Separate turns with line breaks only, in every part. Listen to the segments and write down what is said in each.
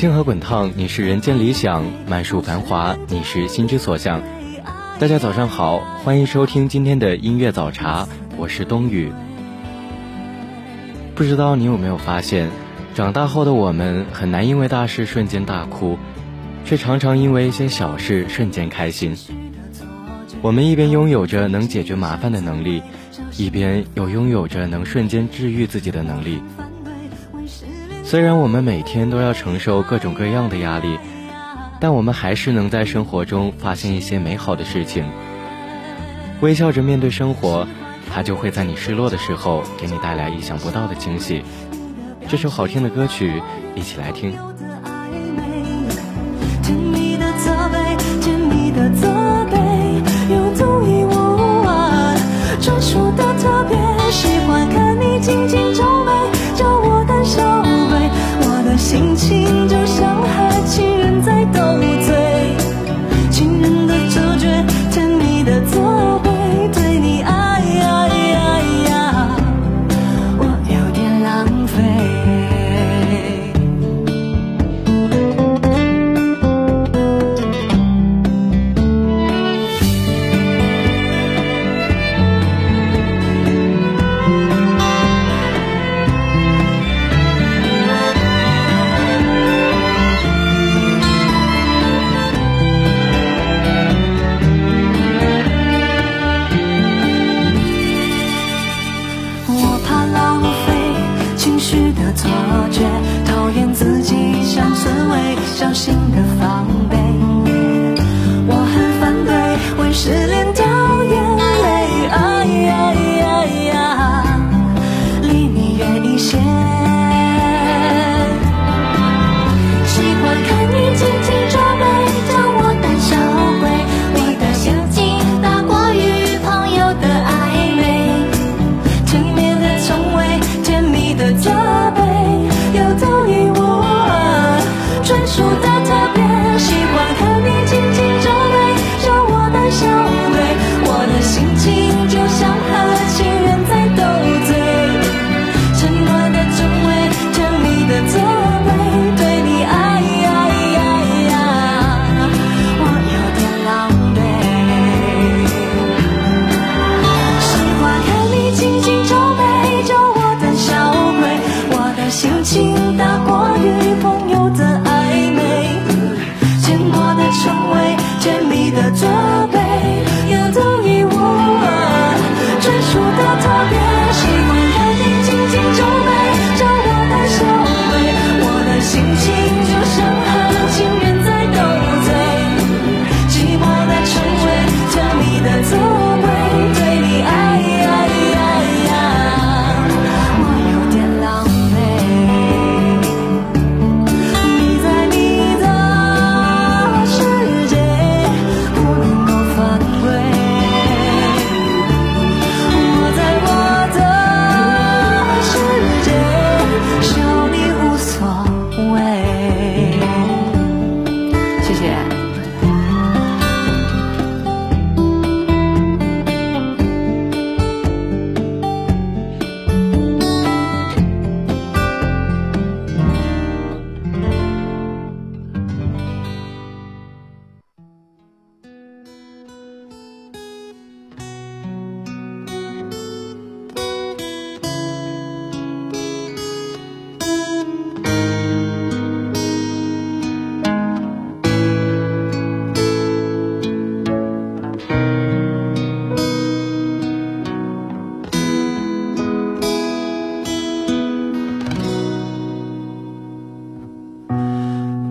星河滚烫，你是人间理想；满树繁华，你是心之所向。大家早上好，欢迎收听今天的音乐早茶，我是冬雨。不知道你有没有发现，长大后的我们很难因为大事瞬间大哭，却常常因为一些小事瞬间开心。我们一边拥有着能解决麻烦的能力，一边又拥有着能瞬间治愈自己的能力。虽然我们每天都要承受各种各样的压力，但我们还是能在生活中发现一些美好的事情。微笑着面对生活，它就会在你失落的时候给你带来意想不到的惊喜。这首好听的歌曲，一起来听。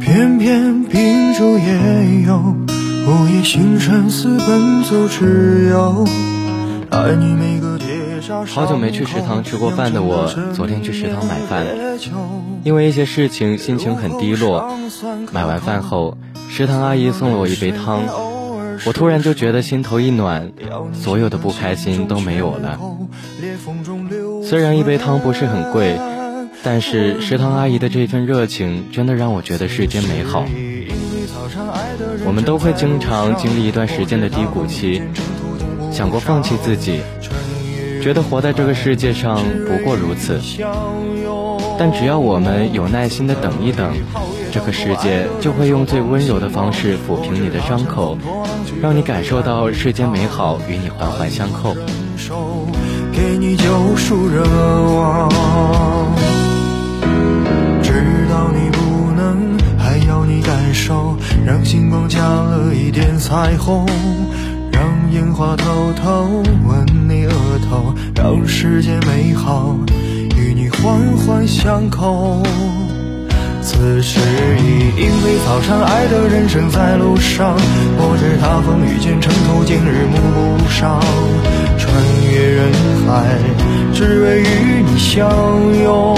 片秉烛夜游，午夜星辰似奔走之友。爱你每个铁砂
好久没去食堂吃过饭的我，昨天去食堂买饭，因为一些事情心情很低落。买完饭后，食堂阿姨送了我一杯汤，我突然就觉得心头一暖，所有的不开心都没有了。虽然一杯汤不是很贵。但是食堂阿姨的这份热情，真的让我觉得世间美好。我们都会经常经历一段时间的低谷期，想过放弃自己，觉得活在这个世界上不过如此。但只要我们有耐心的等一等，这个世界就会用最温柔的方式抚平你的伤口，让你感受到世间美好与你环环相扣。
给你救赎热彩虹，让烟花偷偷吻你额头，让世界美好与你环环相扣。此时已因为早上爱的人生在路上，我知他风雨兼程途经日暮不赏，穿越人海，只为与你相拥。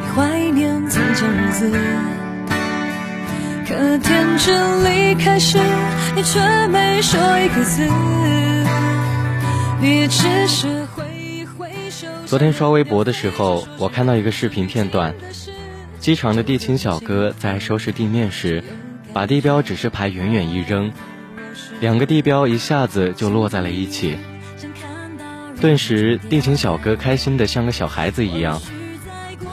你怀念从前日子，可天真离开时，你却没说一个字。你只是挥一挥手。
昨天刷微博的时候，我看到一个视频片段，机场的地勤小哥在收拾地面时，把地标指示牌远远一扔，两个地标一下子就落在了一起。顿时，地勤小哥开心的像个小孩子一样。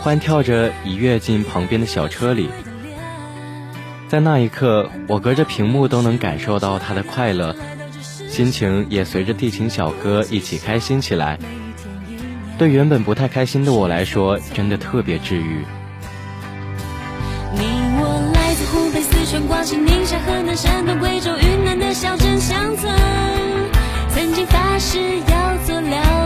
欢跳着一跃进旁边的小车里，在那一刻，我隔着屏幕都能感受到他的快乐，心情也随着地勤小哥一起开心起来。对原本不太开心的我来说，真的特别治愈。
你我来自湖北、四川、广西、宁夏、河南、山东、贵州、云南的小镇乡村，曾经发誓要做了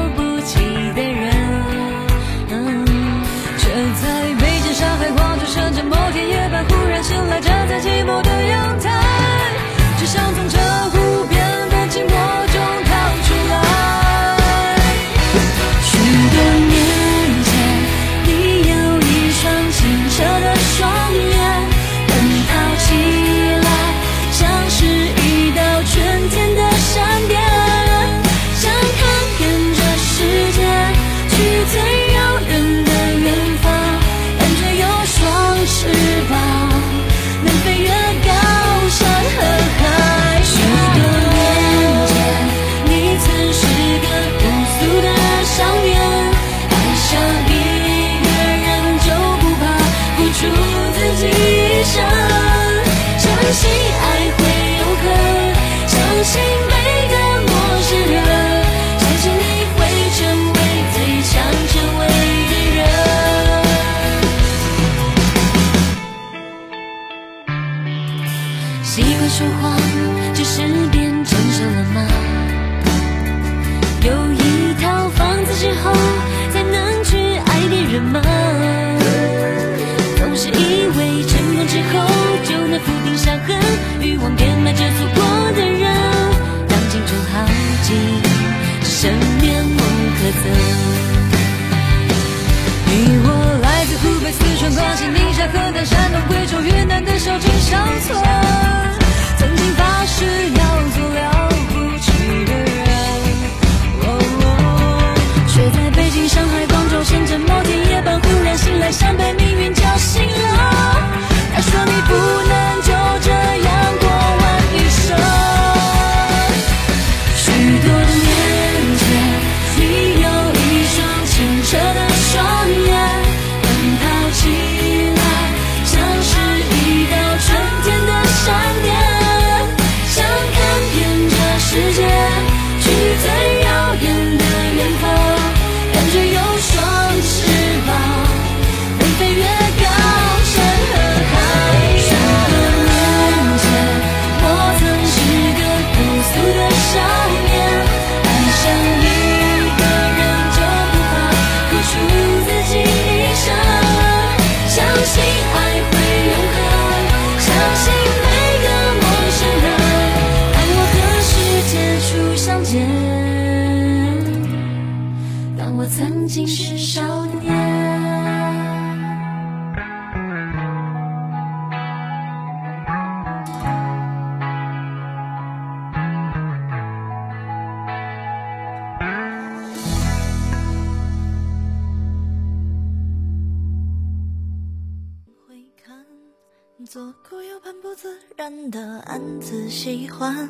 喜欢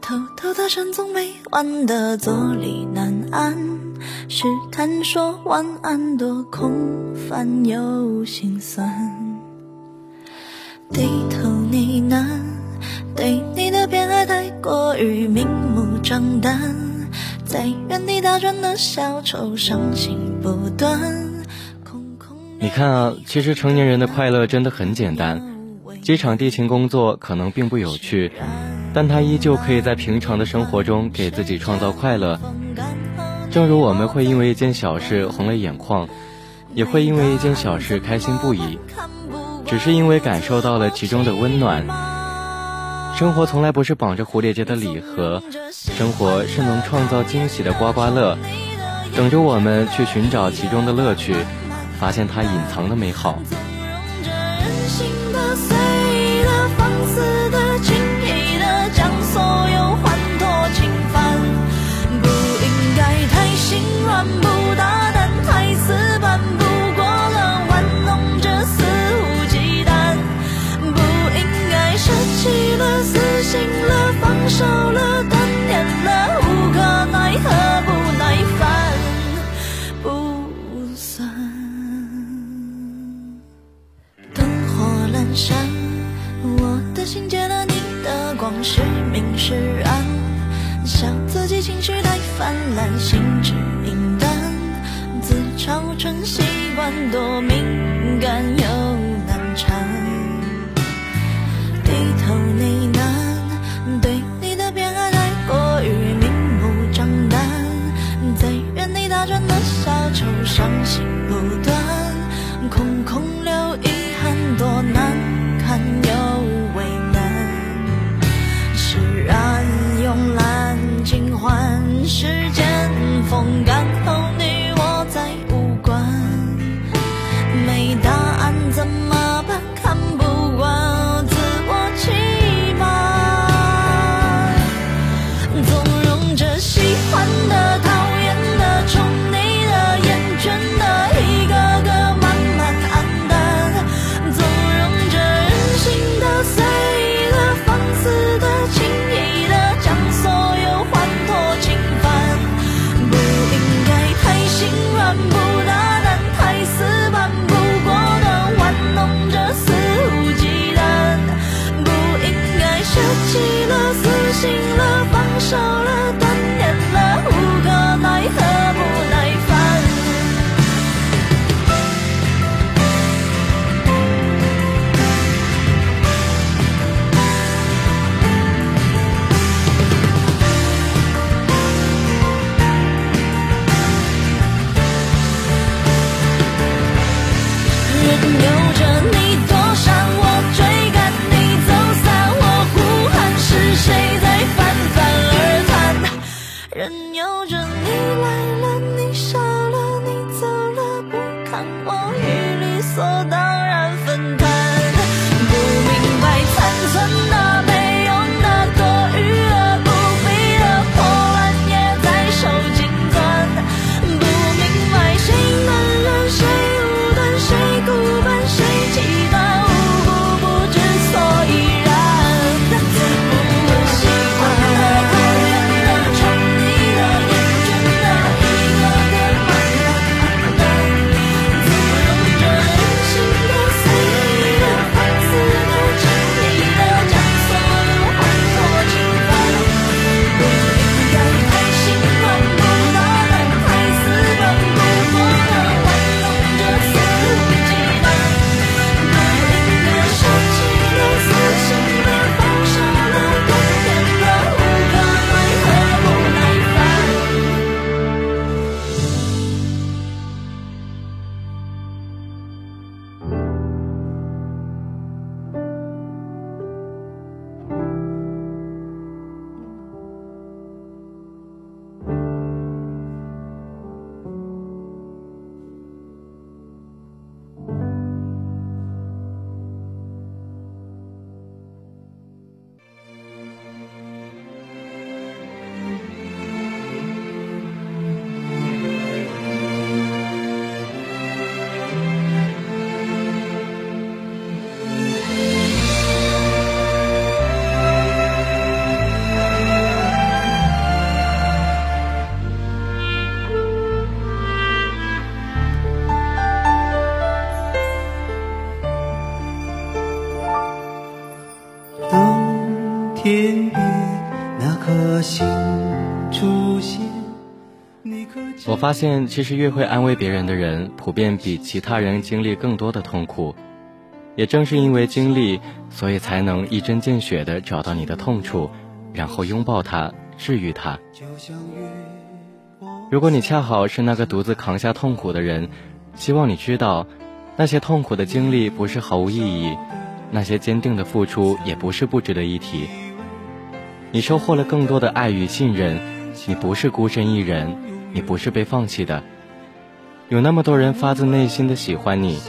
偷偷搭讪，总没完的坐立难安。试探说晚安，多空泛又心酸。低头呢喃，对你的偏爱太过于明目张胆，在原地打转的小丑伤心不断。
你看啊，其实成年人的快乐真的很简单。机场地勤工作可能并不有趣，但他依旧可以在平常的生活中给自己创造快乐。正如我们会因为一件小事红了眼眶，也会因为一件小事开心不已，只是因为感受到了其中的温暖。生活从来不是绑着蝴蝶结的礼盒，生活是能创造惊喜的刮刮乐，等着我们去寻找其中的乐趣，发现它隐藏的美好。
放肆的、轻易的，将所有欢脱侵犯。不应该太心软，不大胆，太死板，不过了，玩弄着肆无忌惮。不应该舍弃了、死心了、放手了。是明是暗，笑自己情绪太泛滥，心直影单，自嘲成习惯，多敏。
颗星出现。
我发现，其实越会安慰别人的人，普遍比其他人经历更多的痛苦。也正是因为经历，所以才能一针见血地找到你的痛处，然后拥抱它，治愈它。如果你恰好是那个独自扛下痛苦的人，希望你知道，那些痛苦的经历不是毫无意义，那些坚定的付出也不是不值得一提。你收获了更多的爱与信任，你不是孤身一人，你不是被放弃的。有那么多人发自内心的喜欢你。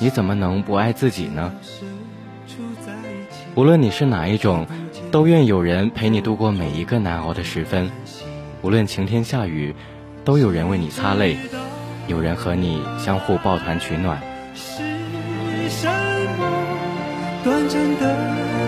你怎么能不爱自己呢？无论你是哪一种，都愿有人陪你度过每一个难熬的时分。无论晴天下雨，都有人为你擦泪，有人和你相互抱团取暖。
是什么短暂的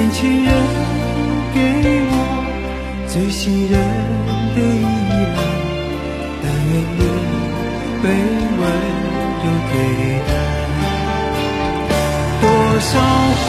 年轻人给我最信任的依赖，但愿你被温柔对待。多少话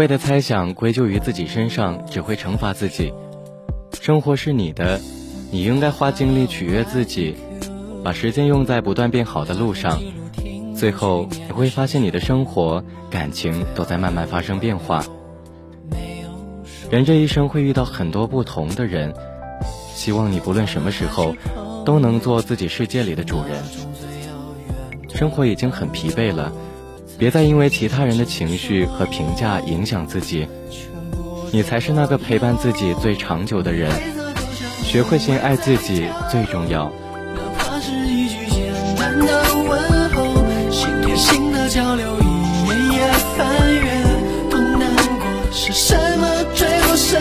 谓的猜想归咎于自己身上，只会惩罚自己。生活是你的，你应该花精力取悦自己，把时间用在不断变好的路上。最后你会发现，你的生活、感情都在慢慢发生变化。人这一生会遇到很多不同的人，希望你不论什么时候，都能做自己世界里的主人。生活已经很疲惫了，别再因为其他人的情绪和评价影响自己。你才是那个陪伴自己最长久的人，学会先爱自己最重要。
是什么坠落深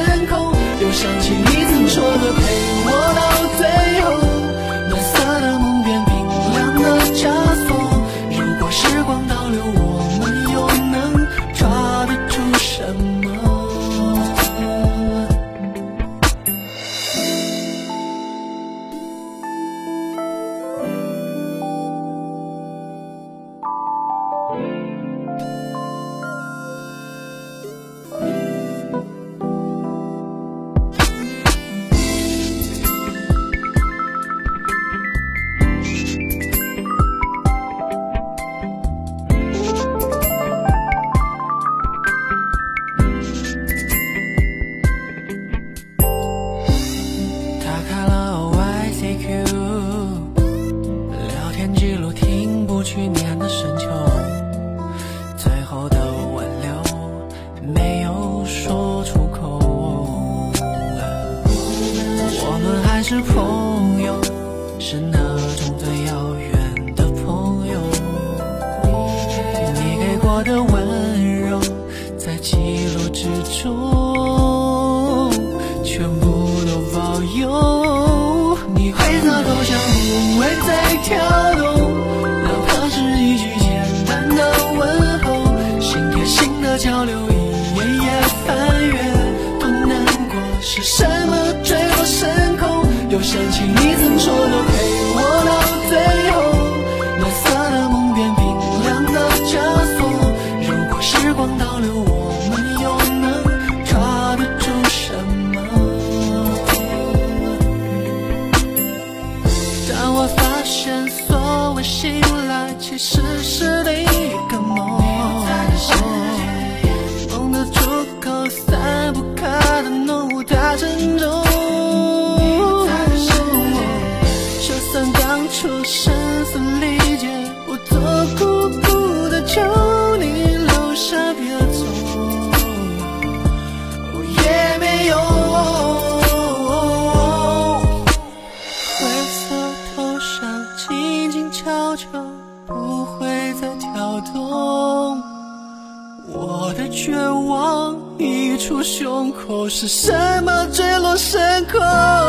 空？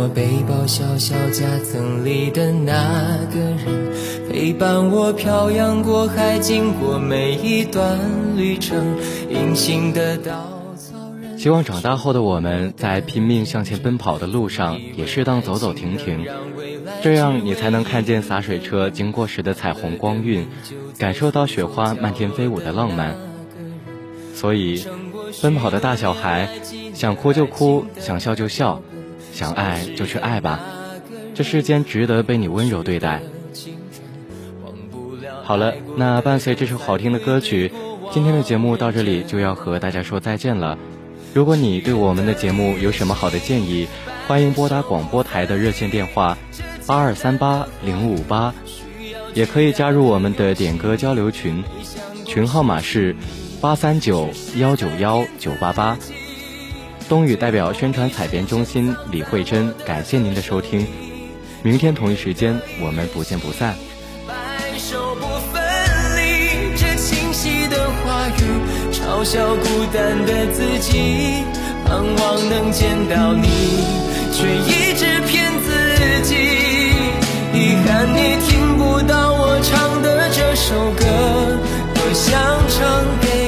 我
背包小小夹层里的那个人，陪伴我漂洋过海，经过每一段旅程。隐形的稻草人，
希望长大后的我们在拼命向前奔跑的路上，也适当走走停停，这样你才能看见洒水车经过时的彩虹光晕，感受到雪花漫天飞舞的浪漫。所以，奔跑的大小孩，想哭就哭，想笑就笑，想爱就去爱吧，这世间值得被你温柔对待。好了，那伴随这首好听的歌曲，今天的节目到这里就要和大家说再见了。如果你对我们的节目有什么好的建议，欢迎拨打广播台的热线电话八二三八零五八，也可以加入我们的点歌交流群，群号码是八三九幺九幺九八八。冬雨代表宣传采编中心李慧珍，感谢您的收听。明天同一时间，我们不见不散。
白首不分离，这清晰的话语嘲笑孤单的自己，盼望能见到你，却一直骗自己。遗憾你听不到我唱的这首歌，多想唱给。